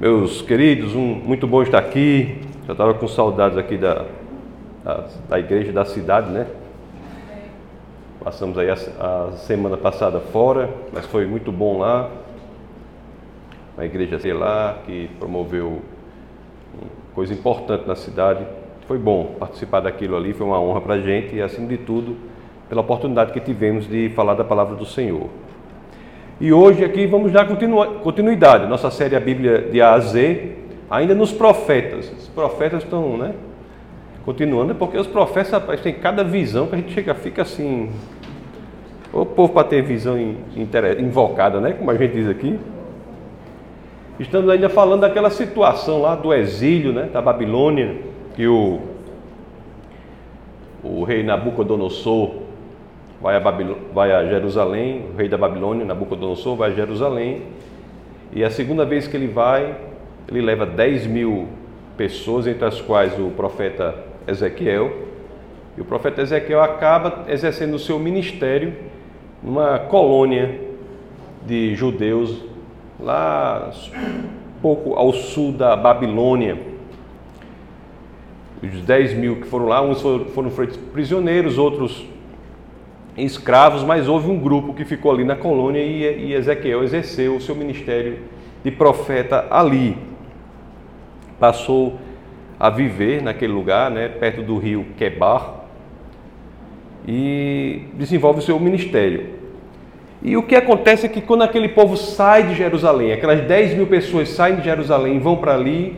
Meus queridos, um, muito bom estar aqui. Já estava com saudades aqui da, da, da, igreja da cidade, né? Passamos aí a, a, semana passada fora, mas foi muito bom lá. A igreja sei lá, que promoveu coisa importante na cidade. Foi bom participar daquilo ali, foi uma honra para a gente e, acima de tudo, pela oportunidade que tivemos de falar da palavra do Senhor. E hoje aqui vamos dar continuidade, nossa série A Bíblia de A a Z, ainda nos profetas. Os profetas estão, né? Continuando, porque os profetas, rapaz, têm cada visão que a gente chega, fica assim. O povo para ter visão invocada, né? Como a gente diz aqui. Estamos ainda falando daquela situação lá do exílio, né? Da Babilônia, que o, o rei Nabucodonosor vai a, Babil... vai a Jerusalém, o rei da Babilônia, Nabucodonosor, vai a Jerusalém, e a segunda vez que ele vai, ele leva 10 mil pessoas, entre as quais o profeta Ezequiel, e o profeta Ezequiel acaba exercendo o seu ministério numa colônia de judeus lá pouco ao sul da Babilônia. Os 10 mil que foram lá, uns foram feitos prisioneiros, outros escravos, mas houve um grupo que ficou ali na colônia e, Ezequiel exerceu o seu ministério de profeta ali. Passou a viver naquele lugar, né, perto do rio Quebar, e desenvolve o seu ministério. E o que acontece é que quando aquele povo sai de Jerusalém, aquelas 10 mil pessoas saem de Jerusalém e vão para ali,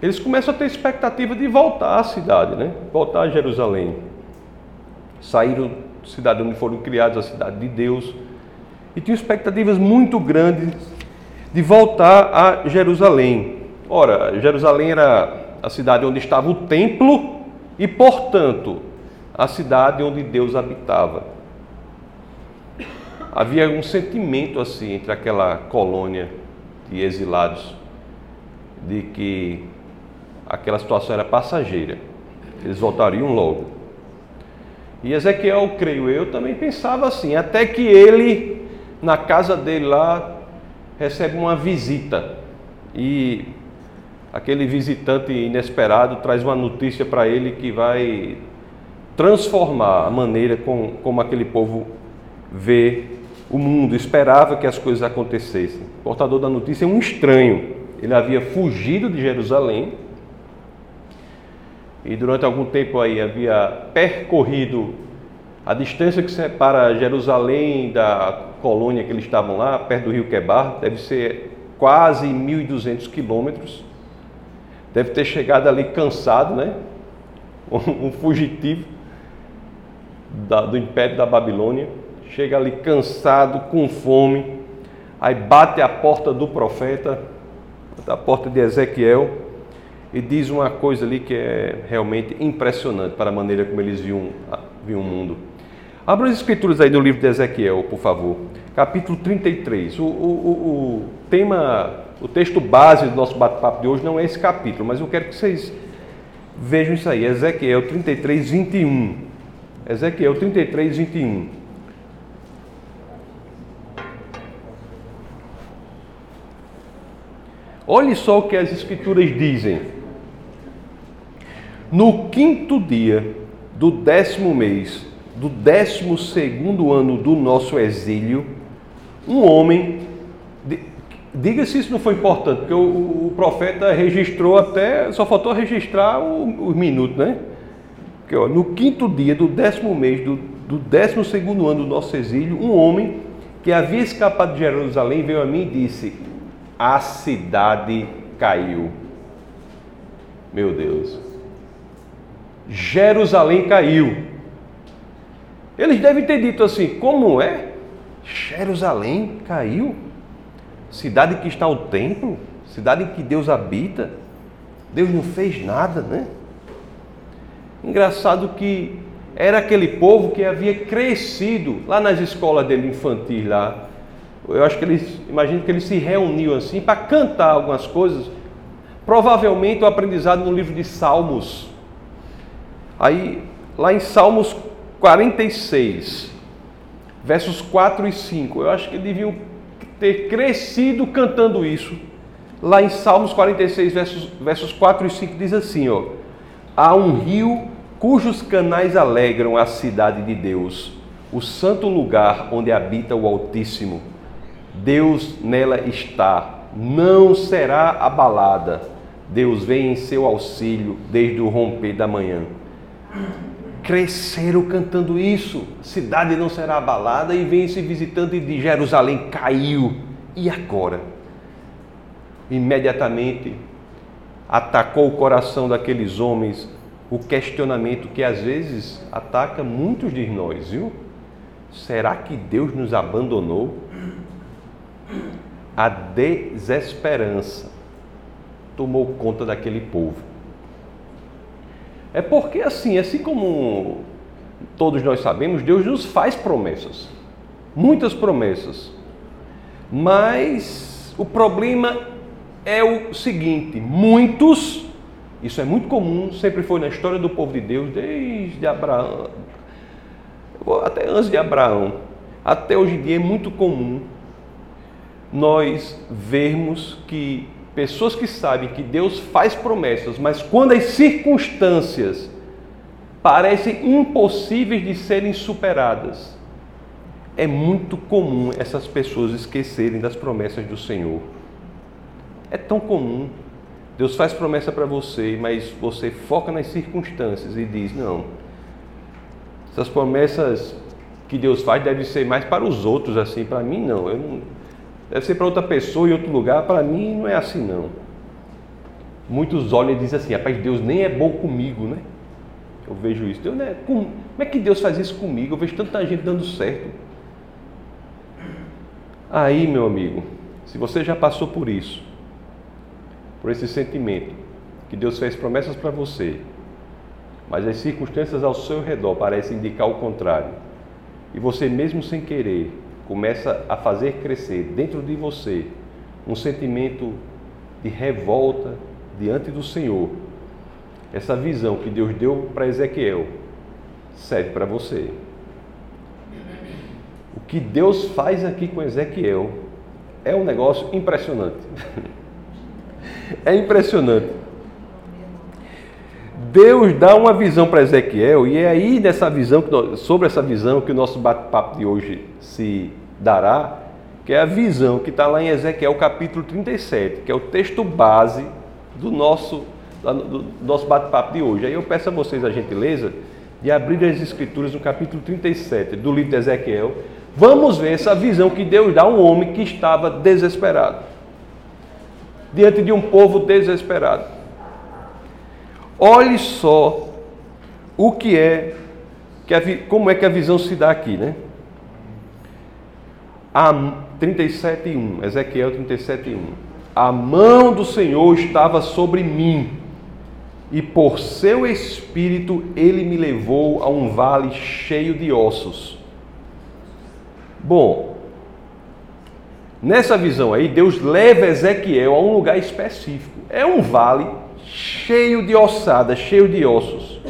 eles começam a ter expectativa de voltar à cidade, né? voltar a Jerusalém. Saíram cidade onde foram criados, a cidade de Deus, e tinham expectativas muito grandes de voltar a Jerusalém. Ora, Jerusalém era a cidade onde estava o templo e, portanto, a cidade onde Deus habitava. Havia um sentimento assim entre aquela colônia de exilados de que aquela situação era passageira. Eles voltariam logo. E Ezequiel, creio eu, também pensava assim, até que ele, na casa dele lá, recebe uma visita. E aquele visitante inesperado traz uma notícia para ele que vai transformar a maneira com, como aquele povo vê o mundo, esperava que as coisas acontecessem. O portador da notícia é um estranho. Ele havia fugido de Jerusalém e durante algum tempo aí havia percorrido a distância que separa Jerusalém da colônia que eles estavam lá, perto do rio Quebar, deve ser quase 1.200 quilômetros. Deve ter chegado ali cansado, né? Um fugitivo do império da Babilônia. Chega ali cansado, com fome. Aí bate a porta do profeta, a porta de Ezequiel e diz uma coisa ali que é realmente impressionante para a maneira como eles viam, viam o mundo. Abra as escrituras aí no livro de Ezequiel, por favor. Capítulo 33. O, o, o, o tema, o texto base do nosso bate-papo de hoje não é esse capítulo, mas eu quero que vocês vejam isso aí. Ezequiel 33, 21. Ezequiel 33, 21. Olhe só o que as escrituras dizem. No quinto dia do décimo mês, do décimo segundo ano do nosso exílio, um homem, diga se isso não foi importante, porque o, o profeta registrou até, só faltou registrar o, o minuto, né? Porque, ó, no quinto dia do décimo mês do, do décimo segundo ano do nosso exílio, um homem que havia escapado de Jerusalém veio a mim e disse: A cidade caiu. Meu Deus. Jerusalém caiu. Eles devem ter dito assim: como é? Jerusalém caiu? Cidade que está o templo? Cidade em que Deus habita? Deus não fez nada, né? Engraçado que era aquele povo que havia crescido lá nas escolas dele infantis lá. Eu acho que eles, imagino que eles se reuniam assim para cantar algumas coisas. Provavelmente o aprendizado no livro de Salmos. Aí, lá em Salmos 46, versos 4 e 5, eu acho que deviam ter crescido cantando isso. Lá em Salmos 46, versos, versos 4 e 5, diz assim: ó, Há um rio cujos canais alegram a cidade de Deus, o santo lugar onde habita o Altíssimo. Deus nela está, não será abalada. Deus vem em seu auxílio desde o romper da manhã. Cresceram cantando isso, a cidade não será abalada, e vem se visitando e de Jerusalém caiu. E agora? Imediatamente atacou o coração daqueles homens o questionamento que às vezes ataca muitos de nós, viu? Será que Deus nos abandonou? A desesperança tomou conta daquele povo. É porque assim, assim como todos nós sabemos, Deus nos faz promessas, muitas promessas. Mas o problema é o seguinte: muitos, isso é muito comum, sempre foi na história do povo de Deus, desde Abraão, até antes de Abraão, até hoje em dia é muito comum nós vermos que pessoas que sabem que Deus faz promessas, mas quando as circunstâncias parecem impossíveis de serem superadas, é muito comum essas pessoas esquecerem das promessas do Senhor. É tão comum. Deus faz promessa para você, mas você foca nas circunstâncias e diz: não, essas promessas que Deus faz devem ser mais para os outros, assim, para mim não. Eu não deve ser para outra pessoa em outro lugar, para mim não é assim não. Muitos olham e dizem assim, rapaz, Deus nem é bom comigo, né? Eu vejo isso. Deus é, como é que Deus faz isso comigo? Eu vejo tanta gente dando certo. Aí, meu amigo, se você já passou por isso, por esse sentimento, que Deus fez promessas para você, mas as circunstâncias ao seu redor parecem indicar o contrário, e você mesmo sem querer começa a fazer crescer dentro de você um sentimento de revolta diante do Senhor, essa visão que Deus deu para Ezequiel serve para você. O que Deus faz aqui com Ezequiel é um negócio impressionante. é impressionante. Deus dá uma visão para Ezequiel, e é aí nessa visão, sobre essa visão que o nosso bate-papo de hoje se dará, que é a visão que está lá em Ezequiel capítulo 37, que é o texto base do nosso, do nosso bate-papo de hoje. Aí eu peço a vocês a gentileza de abrir as escrituras no capítulo 37 do livro de Ezequiel. Vamos ver essa visão que Deus dá a um homem que estava desesperado, diante de um povo desesperado. Olhe só o que é, que a, como é que a visão se dá aqui, né? A 37:1, Ezequiel 37:1. A mão do Senhor estava sobre mim, e por seu espírito ele me levou a um vale cheio de ossos. Bom, nessa visão aí, Deus leva Ezequiel a um lugar específico. É um vale cheio de ossadas, cheio de ossos.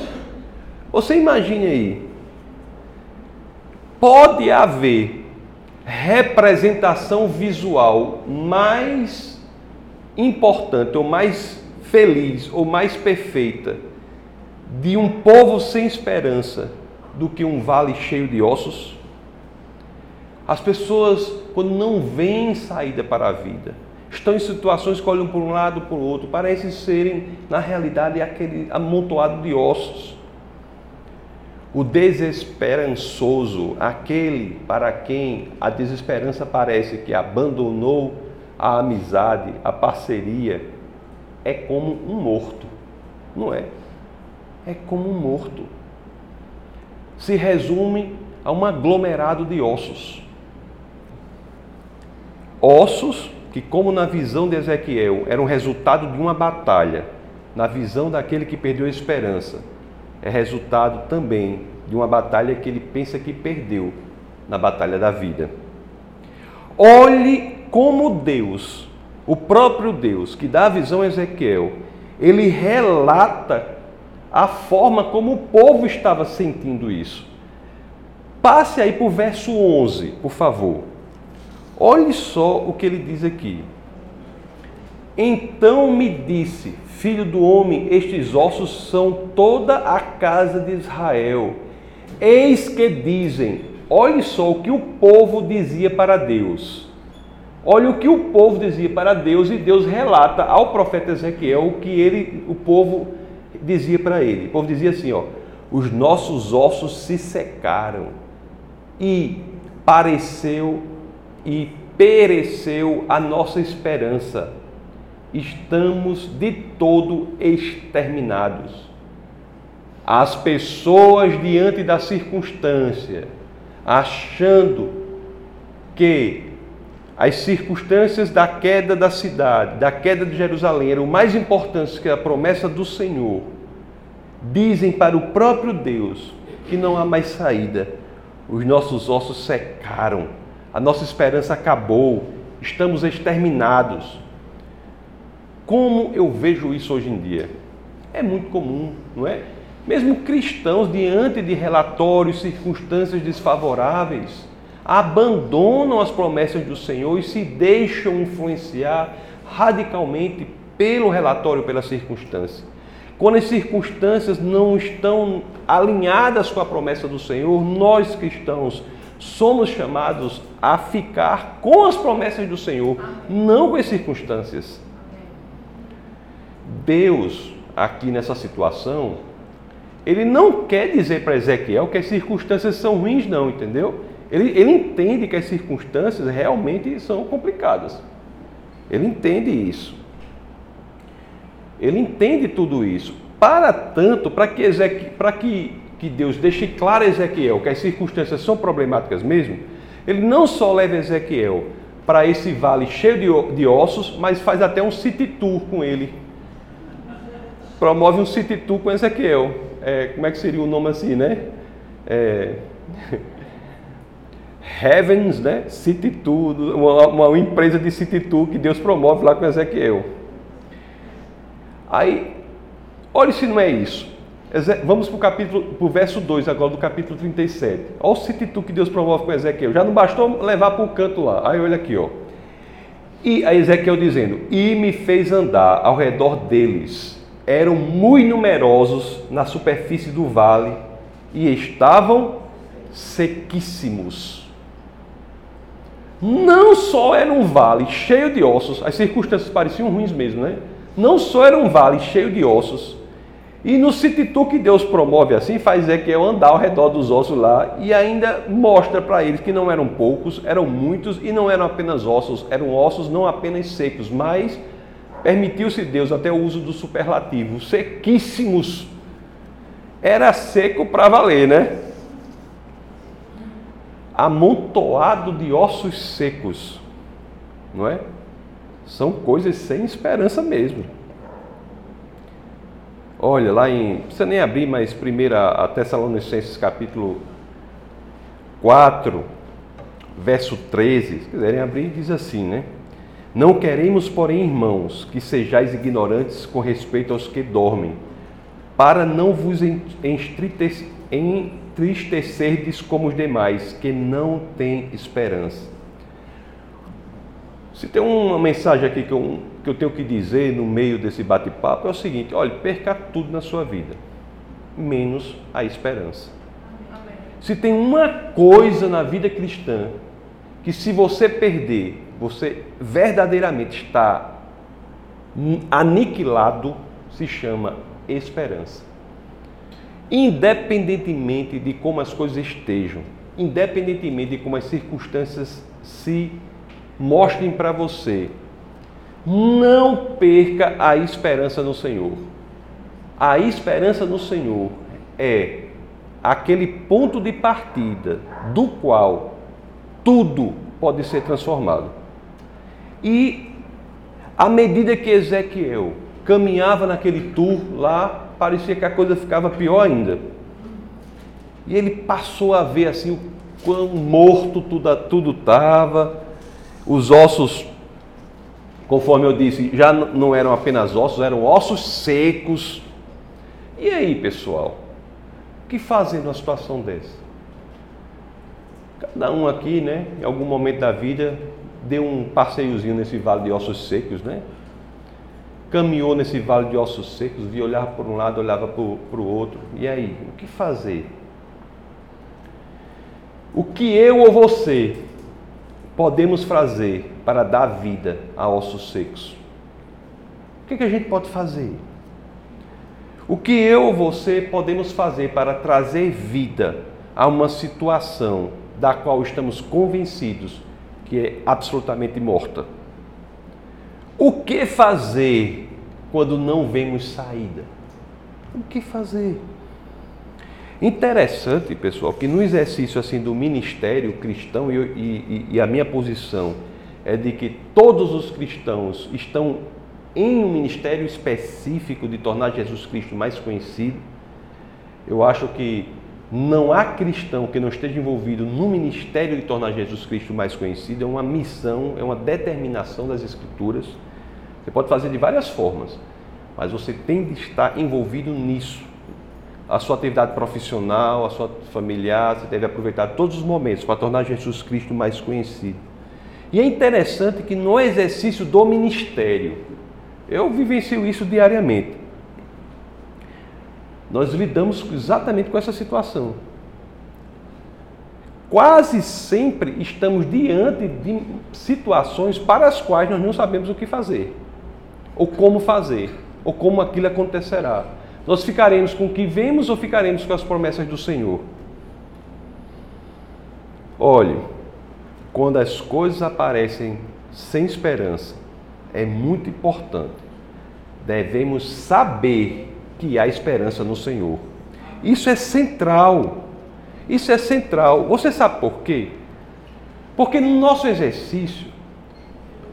Você imagine aí. Pode haver representação visual mais importante, ou mais feliz, ou mais perfeita de um povo sem esperança do que um vale cheio de ossos? As pessoas, quando não veem saída para a vida, estão em situações que olham por um lado, por outro, parecem serem, na realidade, aquele amontoado de ossos. O desesperançoso, aquele para quem a desesperança parece que abandonou a amizade, a parceria, é como um morto, não é? É como um morto. Se resume a um aglomerado de ossos. Ossos que, como na visão de Ezequiel, era um resultado de uma batalha, na visão daquele que perdeu a esperança, é resultado também de uma batalha que ele pensa que perdeu na batalha da vida. Olhe como Deus, o próprio Deus que dá a visão a Ezequiel, ele relata a forma como o povo estava sentindo isso. Passe aí para o verso 11, por favor. Olhe só o que ele diz aqui. Então me disse: Filho do homem, estes ossos são toda a casa de Israel. Eis que dizem: Olhe só o que o povo dizia para Deus. Olha o que o povo dizia para Deus e Deus relata ao profeta Ezequiel o que ele, o povo dizia para ele. O povo dizia assim, ó: Os nossos ossos se secaram e pareceu e pereceu a nossa esperança. Estamos de todo exterminados. As pessoas diante da circunstância, achando que as circunstâncias da queda da cidade, da queda de Jerusalém, eram mais importantes que a promessa do Senhor, dizem para o próprio Deus que não há mais saída. Os nossos ossos secaram a nossa esperança acabou, estamos exterminados. Como eu vejo isso hoje em dia? É muito comum, não é? Mesmo cristãos, diante de relatórios, circunstâncias desfavoráveis, abandonam as promessas do Senhor e se deixam influenciar radicalmente pelo relatório, pela circunstância. Quando as circunstâncias não estão alinhadas com a promessa do Senhor, nós cristãos somos chamados a ficar com as promessas do Senhor, não com as circunstâncias. Deus, aqui nessa situação, ele não quer dizer para Ezequiel que as circunstâncias são ruins, não, entendeu? Ele, ele entende que as circunstâncias realmente são complicadas. Ele entende isso. Ele entende tudo isso. Para tanto, para que, Ezequiel, para que que Deus deixe claro a Ezequiel que as circunstâncias são problemáticas mesmo, ele não só leva Ezequiel para esse vale cheio de, ossos, mas faz até um city tour com ele. Promove um city tour com Ezequiel. É, como é que seria o nome assim, né? É... Heavens, né? City Tour, uma, uma, empresa de City Tour que Deus promove lá com Ezequiel. Aí, olha se não é isso. Vamos para o capítulo, para o verso 2 agora do capítulo 37. Olha o cititu que Deus promove com Ezequiel. Já não bastou levar para o canto lá. Aí olha aqui, ó. E a Ezequiel dizendo: E me fez andar ao redor deles. Eram muito numerosos na superfície do vale e estavam sequíssimos. Não só era um vale cheio de ossos, as circunstâncias pareciam ruins mesmo, né? Não só era um vale cheio de ossos, e no Cititu que Deus promove assim, faz é que eu andar ao redor dos ossos lá e ainda mostra para eles que não eram poucos, eram muitos e não eram apenas ossos, eram ossos não apenas secos, mas permitiu-se Deus até o uso do superlativo, sequíssimos. Era seco para valer, né? Amontoado de ossos secos, não é? São coisas sem esperança mesmo. Olha, lá em. Não precisa nem abrir, mas primeiro a Tessalonicenses capítulo 4, verso 13. Se quiserem abrir, diz assim, né? Não queremos, porém, irmãos, que sejais ignorantes com respeito aos que dormem, para não vos entristecerdes como os demais, que não têm esperança. Se tem uma mensagem aqui que eu, que eu tenho que dizer no meio desse bate-papo, é o seguinte: olha, perca tudo na sua vida, menos a esperança. Se tem uma coisa na vida cristã que, se você perder, você verdadeiramente está aniquilado, se chama esperança. Independentemente de como as coisas estejam, independentemente de como as circunstâncias se mostrem para você. Não perca a esperança no Senhor. A esperança no Senhor é aquele ponto de partida do qual tudo pode ser transformado. E à medida que Ezequiel caminhava naquele tour lá, parecia que a coisa ficava pior ainda. E ele passou a ver assim o quão morto tudo estava, os ossos, conforme eu disse, já não eram apenas ossos, eram ossos secos. E aí, pessoal? O que fazer numa situação dessa? Cada um aqui, né, em algum momento da vida, deu um passeiozinho nesse vale de ossos secos, né? caminhou nesse vale de ossos secos, via olhar por um lado, olhava para o outro. E aí, o que fazer? O que eu ou você podemos fazer para dar vida a ossos secos? O que, que a gente pode fazer? O que eu ou você podemos fazer para trazer vida a uma situação da qual estamos convencidos que é absolutamente morta? O que fazer quando não vemos saída? O que fazer? Interessante, pessoal, que no exercício assim do ministério cristão e, e, e a minha posição é de que todos os cristãos estão em um ministério específico de tornar Jesus Cristo mais conhecido. Eu acho que não há cristão que não esteja envolvido no ministério de tornar Jesus Cristo mais conhecido, é uma missão, é uma determinação das Escrituras. Você pode fazer de várias formas, mas você tem de estar envolvido nisso. A sua atividade profissional, a sua familiar, você deve aproveitar todos os momentos para tornar Jesus Cristo mais conhecido. E é interessante que no exercício do ministério, eu vivencio isso diariamente. Nós lidamos exatamente com essa situação. Quase sempre estamos diante de situações para as quais nós não sabemos o que fazer, ou como fazer, ou como aquilo acontecerá. Nós ficaremos com o que vemos ou ficaremos com as promessas do Senhor? Olhe, quando as coisas aparecem sem esperança, é muito importante. Devemos saber que há esperança no Senhor. Isso é central. Isso é central. Você sabe por quê? Porque no nosso exercício,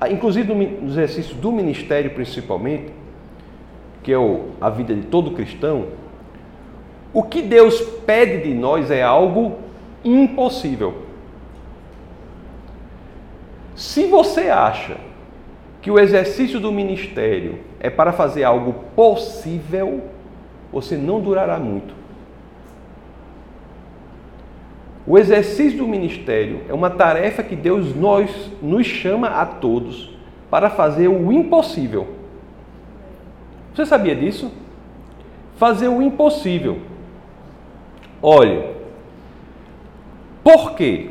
inclusive no exercício do ministério principalmente, que é a vida de todo cristão, o que Deus pede de nós é algo impossível. Se você acha que o exercício do ministério é para fazer algo possível, você não durará muito. O exercício do ministério é uma tarefa que Deus nós, nos chama a todos para fazer o impossível. Você sabia disso? Fazer o impossível. Olha, por quê?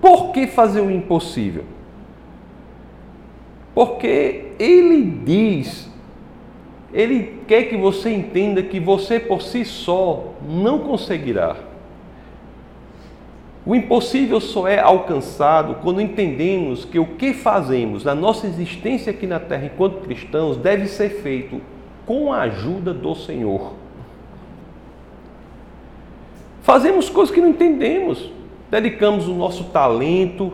Por que fazer o impossível? Porque ele diz, ele quer que você entenda que você por si só não conseguirá. O impossível só é alcançado quando entendemos que o que fazemos na nossa existência aqui na terra enquanto cristãos deve ser feito com a ajuda do Senhor. Fazemos coisas que não entendemos, dedicamos o nosso talento,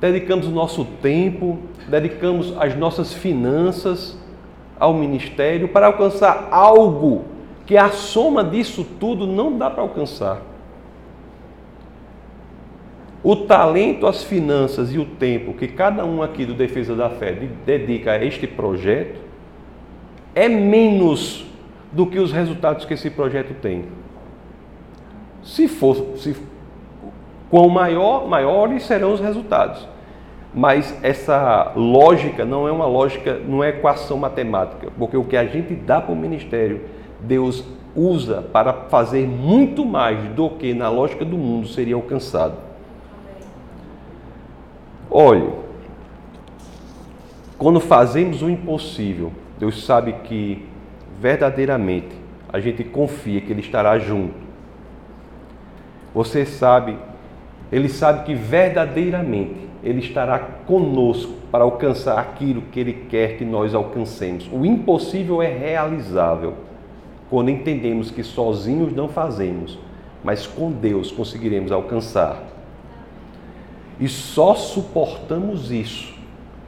dedicamos o nosso tempo, dedicamos as nossas finanças ao ministério para alcançar algo que a soma disso tudo não dá para alcançar. O talento, as finanças e o tempo que cada um aqui do Defesa da Fé dedica a este projeto é menos do que os resultados que esse projeto tem. Se for, se, quão maior, maiores serão os resultados. Mas essa lógica não é uma lógica, não é equação matemática, porque o que a gente dá para o ministério, Deus usa para fazer muito mais do que na lógica do mundo seria alcançado. Olhe, quando fazemos o impossível, Deus sabe que verdadeiramente a gente confia que Ele estará junto. Você sabe, Ele sabe que verdadeiramente ele estará conosco para alcançar aquilo que Ele quer que nós alcancemos. O impossível é realizável quando entendemos que sozinhos não fazemos, mas com Deus conseguiremos alcançar. E só suportamos isso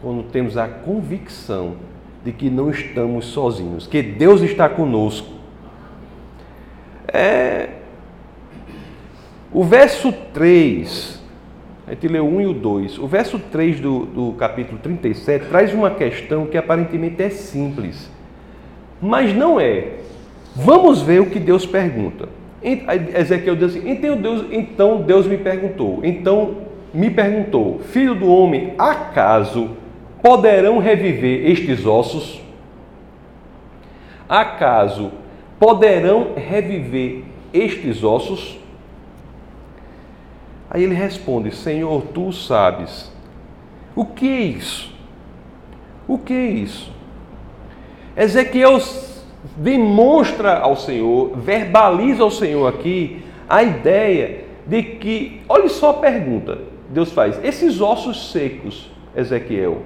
quando temos a convicção de que não estamos sozinhos, que Deus está conosco. É... O verso 3 a gente leu o 1 e o 2. O verso 3 do, do capítulo 37 traz uma questão que aparentemente é simples, mas não é. Vamos ver o que Deus pergunta. Ezequiel diz assim: então Deus, então Deus me perguntou, então me perguntou, filho do homem, acaso poderão reviver estes ossos? Acaso poderão reviver estes ossos? Aí ele responde: Senhor, tu sabes. O que é isso? O que é isso? Ezequiel demonstra ao Senhor, verbaliza ao Senhor aqui a ideia de que, olha só a pergunta, Deus faz: esses ossos secos, Ezequiel,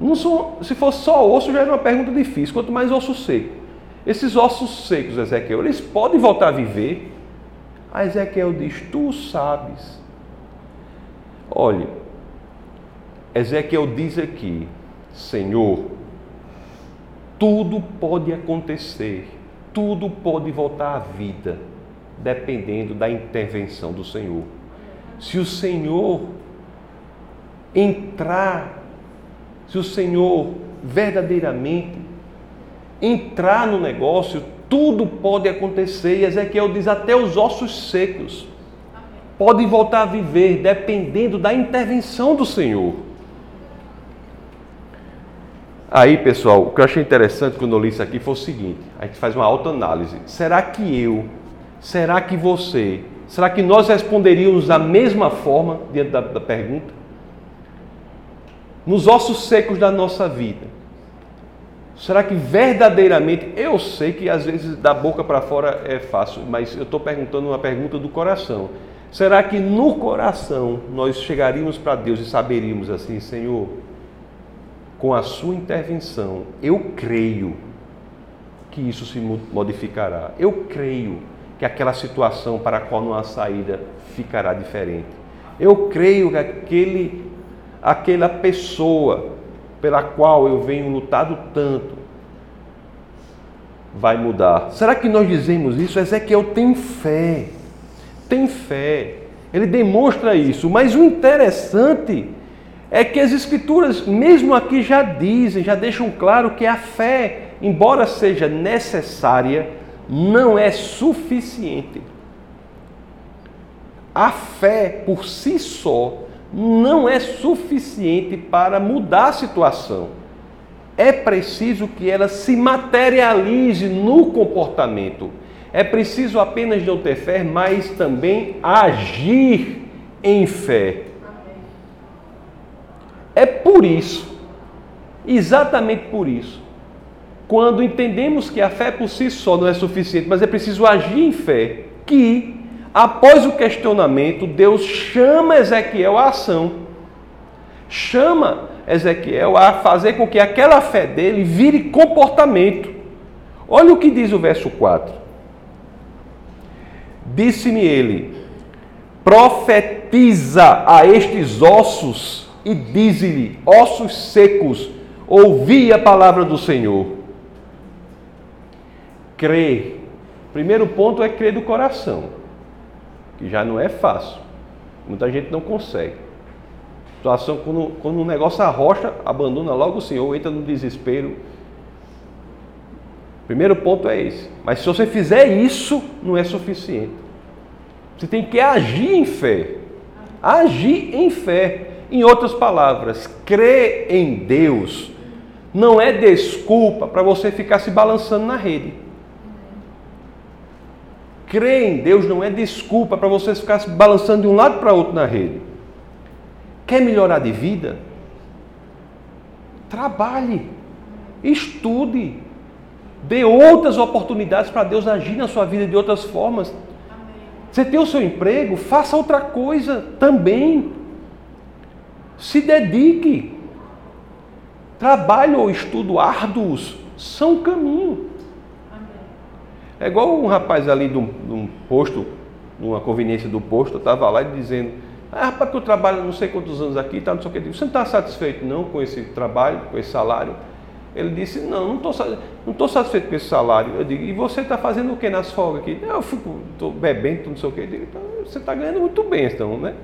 não são, se fosse só osso já era uma pergunta difícil, quanto mais osso seco. Esses ossos secos, Ezequiel, eles podem voltar a viver? A Ezequiel diz: Tu sabes. Olha, Ezequiel diz aqui: Senhor, tudo pode acontecer, tudo pode voltar à vida, dependendo da intervenção do Senhor. Se o Senhor entrar, se o Senhor verdadeiramente entrar no negócio, tudo pode acontecer. E Ezequiel diz: até os ossos secos podem voltar a viver, dependendo da intervenção do Senhor. Aí, pessoal, o que eu achei interessante quando eu li isso aqui foi o seguinte: a gente faz uma autoanálise. Será que eu, será que você, será que nós responderíamos da mesma forma diante da, da pergunta? Nos ossos secos da nossa vida, será que verdadeiramente, eu sei que às vezes da boca para fora é fácil, mas eu estou perguntando uma pergunta do coração. Será que no coração nós chegaríamos para Deus e saberíamos assim, Senhor, com a sua intervenção, eu creio que isso se modificará. Eu creio que aquela situação para a qual não há saída ficará diferente. Eu creio que aquele, aquela pessoa pela qual eu venho lutado tanto vai mudar. Será que nós dizemos isso? Ezequiel tem fé. Tem fé. Ele demonstra isso. Mas o interessante é que as Escrituras, mesmo aqui, já dizem, já deixam claro que a fé, embora seja necessária, não é suficiente. A fé por si só não é suficiente para mudar a situação. É preciso que ela se materialize no comportamento. É preciso apenas não ter fé, mas também agir em fé. É por isso, exatamente por isso, quando entendemos que a fé por si só não é suficiente, mas é preciso agir em fé, que após o questionamento, Deus chama Ezequiel à ação. Chama Ezequiel a fazer com que aquela fé dele vire comportamento. Olha o que diz o verso 4. Disse-me ele: profetiza a estes ossos e dize-lhe: ossos secos, ouvi a palavra do Senhor. Crer. Primeiro ponto é crer do coração, que já não é fácil. Muita gente não consegue. Situação quando, quando um negócio arrocha, abandona logo o Senhor, entra no desespero. Primeiro ponto é esse. Mas se você fizer isso, não é suficiente. Você tem que agir em fé. Agir em fé. Em outras palavras, crer em Deus não é desculpa para você ficar se balançando na rede. Crer em Deus não é desculpa para você ficar se balançando de um lado para outro na rede. Quer melhorar de vida? Trabalhe, estude, dê outras oportunidades para Deus agir na sua vida de outras formas. Você tem o seu emprego, faça outra coisa também. Se dedique. Trabalho ou estudo árduos são caminho. É igual um rapaz ali de um, de um posto, numa conveniência do posto, estava lá dizendo, ah, rapaz, que eu trabalho não sei quantos anos aqui, tá, não sei o que. Você não está satisfeito não com esse trabalho, com esse salário? Ele disse, não, não estou não satisfeito com esse salário. Eu digo, e você está fazendo o que nas folgas aqui? Eu fico, estou bebendo, não sei o que. Eu digo, então, você está ganhando muito bem, então, né?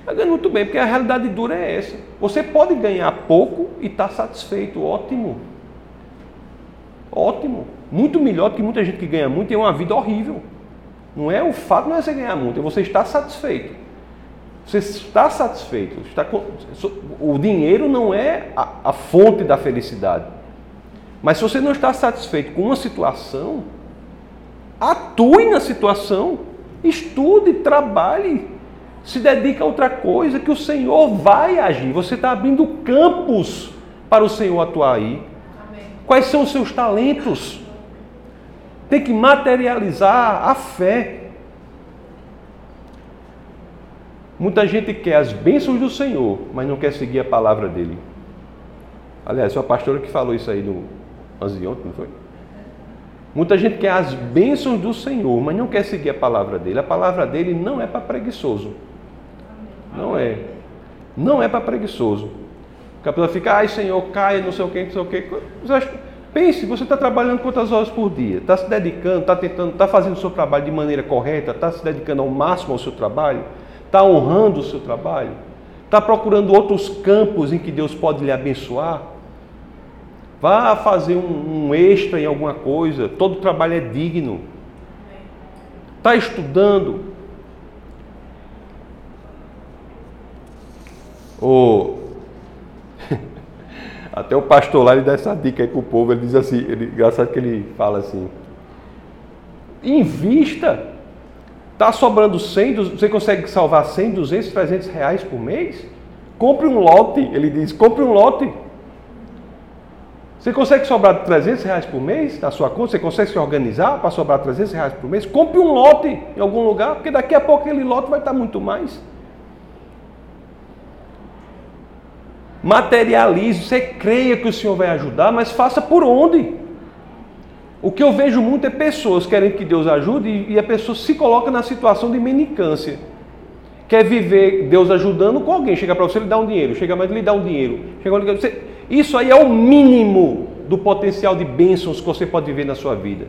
Está ganhando muito bem, porque a realidade dura é essa. Você pode ganhar pouco e estar tá satisfeito, ótimo. Ótimo. Muito melhor do que muita gente que ganha muito e tem uma vida horrível. Não é o fato não é você ganhar muito, é você estar satisfeito. Você está satisfeito. Está com... O dinheiro não é a, a fonte da felicidade. Mas se você não está satisfeito com uma situação, atue na situação, estude, trabalhe, se dedique a outra coisa que o Senhor vai agir. Você está abrindo campos para o Senhor atuar aí. Amém. Quais são os seus talentos? Tem que materializar a fé. Muita gente quer as bênçãos do Senhor, mas não quer seguir a palavra dele. Aliás, foi a pastora que falou isso aí no ontem, não foi? Muita gente quer as bênçãos do Senhor, mas não quer seguir a palavra dele. A palavra dele não é para preguiçoso. Não é. Não é para preguiçoso. A pessoa fica, ai Senhor, caia, não sei o que, não sei o que. Pense, você está trabalhando quantas horas por dia? Está se dedicando, está tentando, está fazendo o seu trabalho de maneira correta, está se dedicando ao máximo ao seu trabalho, está honrando o seu trabalho, está procurando outros campos em que Deus pode lhe abençoar. Vá fazer um, um extra em alguma coisa, todo trabalho é digno. Está estudando. O até o pastor lá ele dá essa dica aí para o povo. Ele diz assim: ele, engraçado que ele fala assim: invista. Está sobrando 100, você consegue salvar 100, 200, 300 reais por mês? Compre um lote. Ele diz: compre um lote. Você consegue sobrar 300 reais por mês na sua conta? Você consegue se organizar para sobrar 300 reais por mês? Compre um lote em algum lugar, porque daqui a pouco aquele lote vai estar muito mais. Materialize, você creia que o Senhor vai ajudar, mas faça por onde? O que eu vejo muito é pessoas querendo que Deus ajude e a pessoa se coloca na situação de menicância. Quer viver Deus ajudando com alguém, chega para você e lhe dá um dinheiro, chega mais lhe dá um dinheiro. Chega você... Isso aí é o mínimo do potencial de bênçãos que você pode viver na sua vida.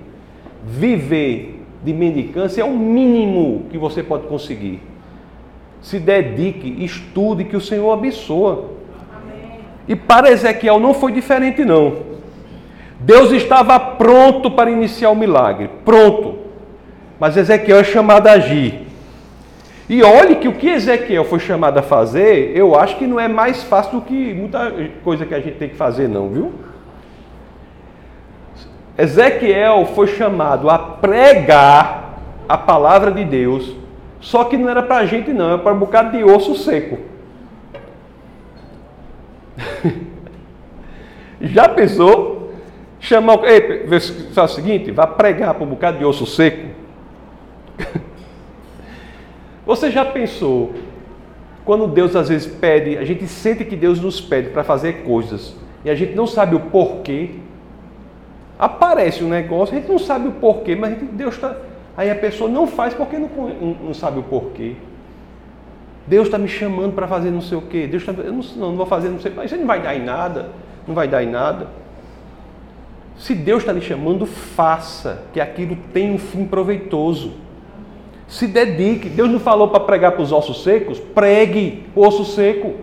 Viver de mendicância é o mínimo que você pode conseguir. Se dedique, estude, que o Senhor abençoa. E para Ezequiel não foi diferente, não. Deus estava pronto para iniciar o milagre, pronto. Mas Ezequiel é chamado a agir. E olhe que o que Ezequiel foi chamado a fazer, eu acho que não é mais fácil do que muita coisa que a gente tem que fazer, não, viu? Ezequiel foi chamado a pregar a palavra de Deus, só que não era para a gente, não, era para um bocado de osso seco. Já pensou? Chamar o. Ei, faz o seguinte: vá pregar para um bocado de osso seco. Você já pensou quando Deus às vezes pede, a gente sente que Deus nos pede para fazer coisas e a gente não sabe o porquê? Aparece um negócio, a gente não sabe o porquê, mas Deus está. Aí a pessoa não faz porque não, não, não sabe o porquê. Deus está me chamando para fazer não sei o quê. Deus está, eu não, não, vou fazer não sei, mas isso não vai dar em nada, não vai dar em nada. Se Deus está lhe chamando, faça, que aquilo tem um fim proveitoso. Se dedique. Deus não falou para pregar para os ossos secos? Pregue o osso seco.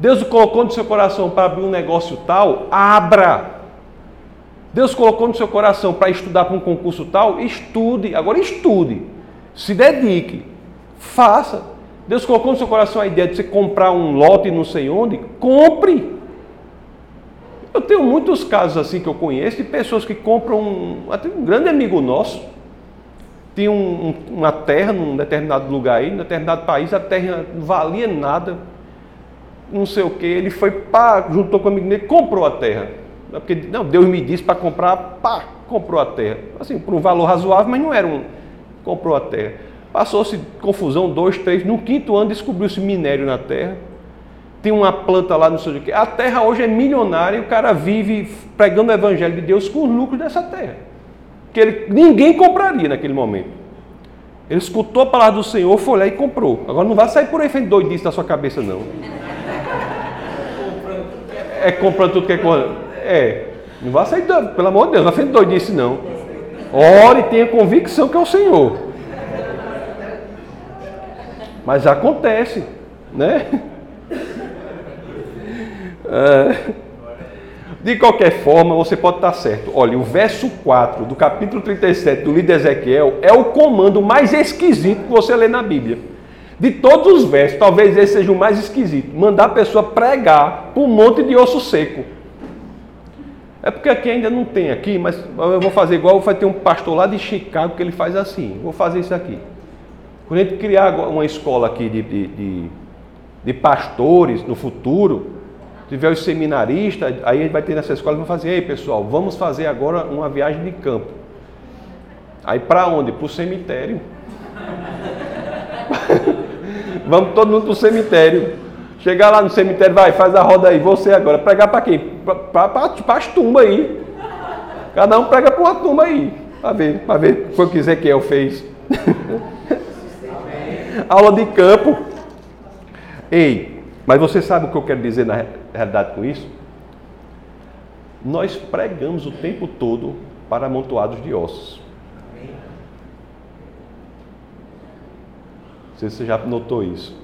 Deus colocou no seu coração para abrir um negócio tal? Abra. Deus colocou no seu coração para estudar para um concurso tal? Estude. Agora estude. Se dedique. Faça. Deus colocou no seu coração a ideia de você comprar um lote não sei onde, compre. Eu tenho muitos casos assim que eu conheço de pessoas que compram, um, até um grande amigo nosso, tinha um, uma terra num determinado lugar aí, num determinado país, a terra não valia nada, não sei o que, ele foi, pá, juntou com o amigo dele, comprou a terra. Porque, não, Deus me disse para comprar, pá, comprou a terra. Assim, por um valor razoável, mas não era um, comprou a terra. Passou-se confusão, dois, três. No quinto ano descobriu-se minério na terra. Tem uma planta lá no seu que. A terra hoje é milionária e o cara vive pregando o evangelho de Deus com os lucros dessa terra. Que ele, ninguém compraria naquele momento. Ele escutou a palavra do Senhor, foi lá e comprou. Agora não vai sair por aí feito doidice da sua cabeça, não. É comprando tudo que é coisa. É. Não vai sair, pelo amor de Deus, não vai feito doidice, não. Ore e tenha convicção que é o Senhor. Mas acontece, né? É, de qualquer forma, você pode estar certo. Olha, o verso 4 do capítulo 37 do livro de Ezequiel é o comando mais esquisito que você lê na Bíblia. De todos os versos, talvez esse seja o mais esquisito. Mandar a pessoa pregar por um monte de osso seco. É porque aqui ainda não tem aqui, mas eu vou fazer igual, vai ter um pastor lá de Chicago que ele faz assim. Vou fazer isso aqui. Quando a gente criar uma escola aqui de, de, de, de pastores no futuro, tiver os seminaristas, aí a gente vai ter nessa escola e vai fazer, ei pessoal, vamos fazer agora uma viagem de campo. Aí para onde? Para o cemitério. vamos todo mundo para o cemitério. Chegar lá no cemitério, vai, faz a roda aí, você agora. Pregar para quem? Para as tumbas aí. Cada um prega para uma tumba aí. Para ver, para ver o que Ezequiel fez. Aula de campo. Ei, mas você sabe o que eu quero dizer na realidade com isso? Nós pregamos o tempo todo para amontoados de ossos. Não sei se você já notou isso.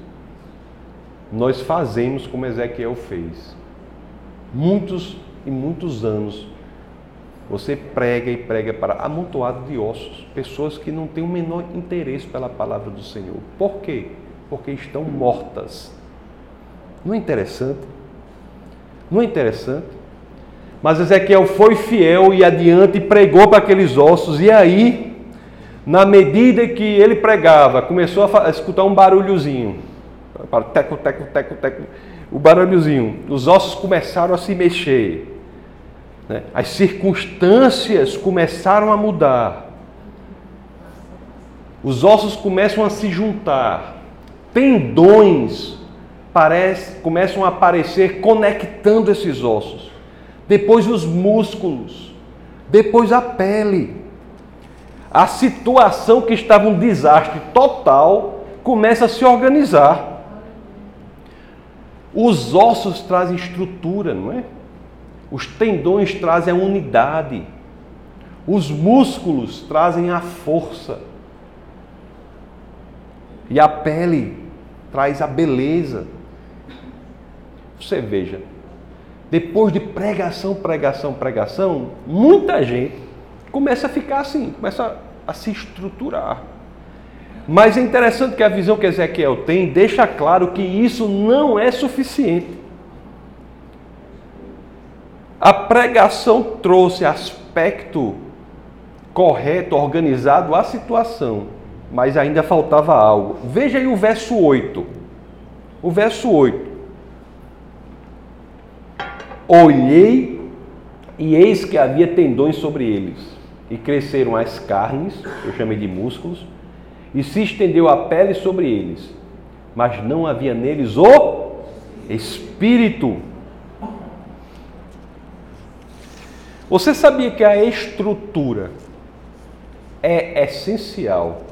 Nós fazemos como Ezequiel fez. Muitos e muitos anos você prega e prega para amontoado de ossos, pessoas que não têm o menor interesse pela palavra do Senhor. Por quê? Porque estão mortas. Não é interessante? Não é interessante? Mas Ezequiel foi fiel e adiante pregou para aqueles ossos, e aí, na medida que ele pregava, começou a escutar um barulhozinho. Teco, teco, teco, teco. O barulhozinho. Os ossos começaram a se mexer. Né? As circunstâncias começaram a mudar. Os ossos começam a se juntar. Tendões parece, começam a aparecer conectando esses ossos. Depois os músculos. Depois a pele. A situação que estava um desastre total começa a se organizar. Os ossos trazem estrutura, não é? Os tendões trazem a unidade. Os músculos trazem a força. E a pele traz a beleza. Você veja, depois de pregação, pregação, pregação, muita gente começa a ficar assim, começa a se estruturar. Mas é interessante que a visão que Ezequiel tem deixa claro que isso não é suficiente. A pregação trouxe aspecto correto, organizado à situação, mas ainda faltava algo. Veja aí o verso 8. O verso 8. Olhei e eis que havia tendões sobre eles, e cresceram as carnes, eu chamei de músculos, e se estendeu a pele sobre eles, mas não havia neles o espírito Você sabia que a estrutura é essencial,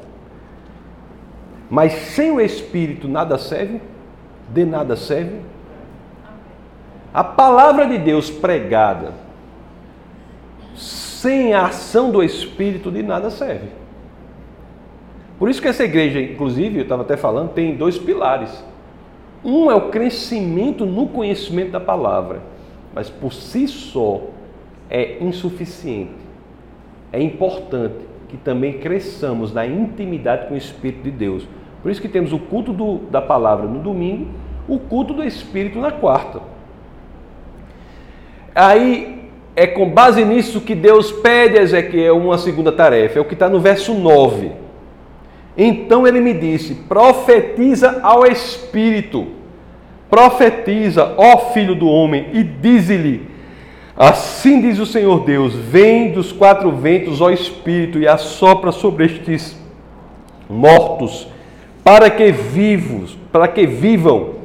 mas sem o Espírito nada serve? De nada serve? A palavra de Deus pregada, sem a ação do Espírito, de nada serve. Por isso que essa igreja, inclusive, eu estava até falando, tem dois pilares. Um é o crescimento no conhecimento da palavra, mas por si só é insuficiente. É importante que também cresçamos na intimidade com o Espírito de Deus. Por isso que temos o culto do, da palavra no domingo, o culto do Espírito na quarta. Aí é com base nisso que Deus pede a Ezequiel uma segunda tarefa, é o que está no verso 9. Então ele me disse: profetiza ao Espírito, profetiza, ó filho do homem, e dize-lhe: Assim diz o Senhor Deus: Vem dos quatro ventos, ó Espírito, e assopra sobre estes mortos, para que vivos, para que vivam.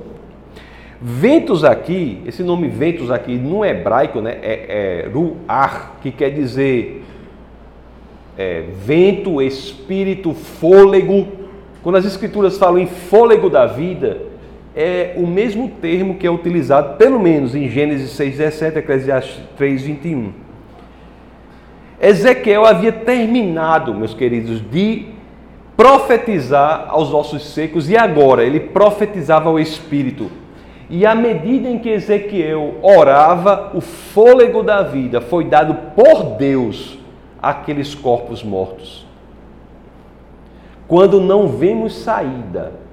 Ventos aqui, esse nome ventos aqui no hebraico, né, é, é ruar, que quer dizer é, vento, espírito, fôlego. Quando as escrituras falam em fôlego da vida, é o mesmo termo que é utilizado, pelo menos em Gênesis 6,17, Eclesiastes 3,21. Ezequiel havia terminado, meus queridos, de profetizar aos ossos secos e agora ele profetizava ao Espírito. E à medida em que Ezequiel orava, o fôlego da vida foi dado por Deus àqueles corpos mortos. Quando não vemos saída,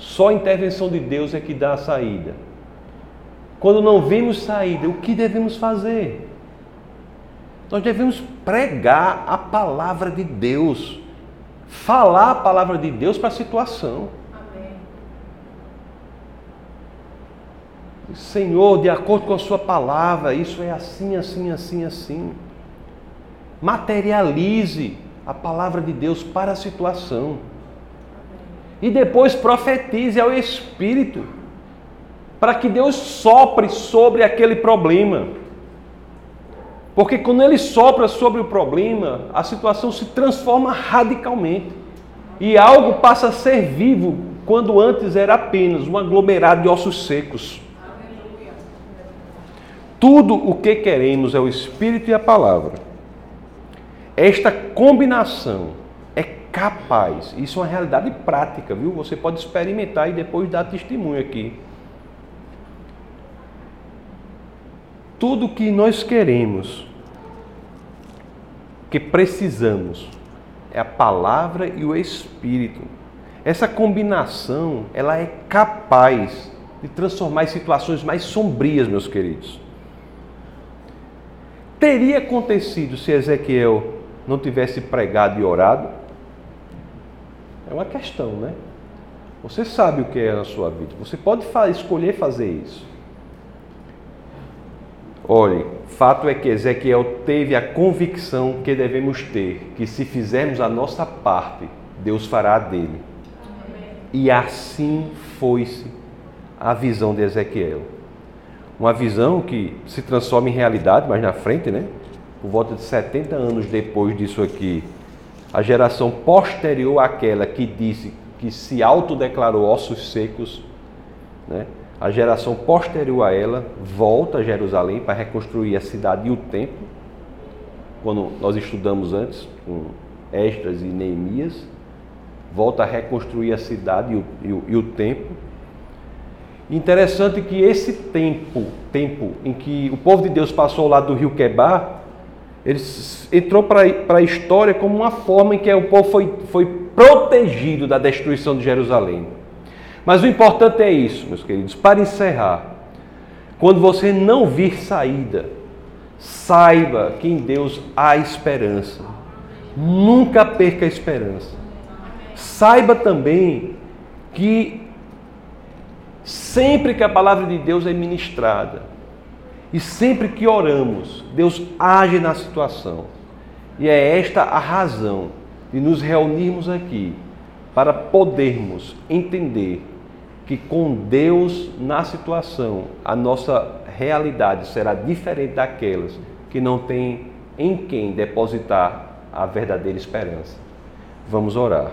só a intervenção de Deus é que dá a saída. quando não vemos saída, o que devemos fazer? Nós devemos pregar a palavra de Deus, falar a palavra de Deus para a situação. Amém. Senhor, de acordo com a Sua palavra, isso é assim, assim, assim, assim. Materialize a palavra de Deus para a situação. E depois profetize ao Espírito, para que Deus sopre sobre aquele problema. Porque quando ele sopra sobre o problema, a situação se transforma radicalmente. E algo passa a ser vivo, quando antes era apenas um aglomerado de ossos secos. Tudo o que queremos é o Espírito e a palavra. Esta combinação capaz, isso é uma realidade prática, viu? Você pode experimentar e depois dar testemunho aqui. Tudo que nós queremos, que precisamos, é a palavra e o Espírito. Essa combinação, ela é capaz de transformar situações mais sombrias, meus queridos. Teria acontecido se Ezequiel não tivesse pregado e orado? É uma questão, né? Você sabe o que é na sua vida. Você pode escolher fazer isso. Olhe, fato é que Ezequiel teve a convicção que devemos ter, que se fizermos a nossa parte, Deus fará a dele. E assim foi-se a visão de Ezequiel. Uma visão que se transforma em realidade mais na frente, né? por volta de 70 anos depois disso aqui, a geração posterior àquela que disse que se autodeclarou ossos secos, né? a geração posterior a ela volta a Jerusalém para reconstruir a cidade e o templo, quando nós estudamos antes com Esdras e Neemias, volta a reconstruir a cidade e o, e o, e o templo. Interessante que esse tempo, tempo em que o povo de Deus passou lado do rio Quebar, ele entrou para a história como uma forma em que o povo foi, foi protegido da destruição de Jerusalém. Mas o importante é isso, meus queridos, para encerrar. Quando você não vir saída, saiba que em Deus há esperança. Nunca perca a esperança. Saiba também que sempre que a palavra de Deus é ministrada, e sempre que oramos, Deus age na situação. E é esta a razão de nos reunirmos aqui para podermos entender que com Deus na situação, a nossa realidade será diferente daquelas que não têm em quem depositar a verdadeira esperança. Vamos orar.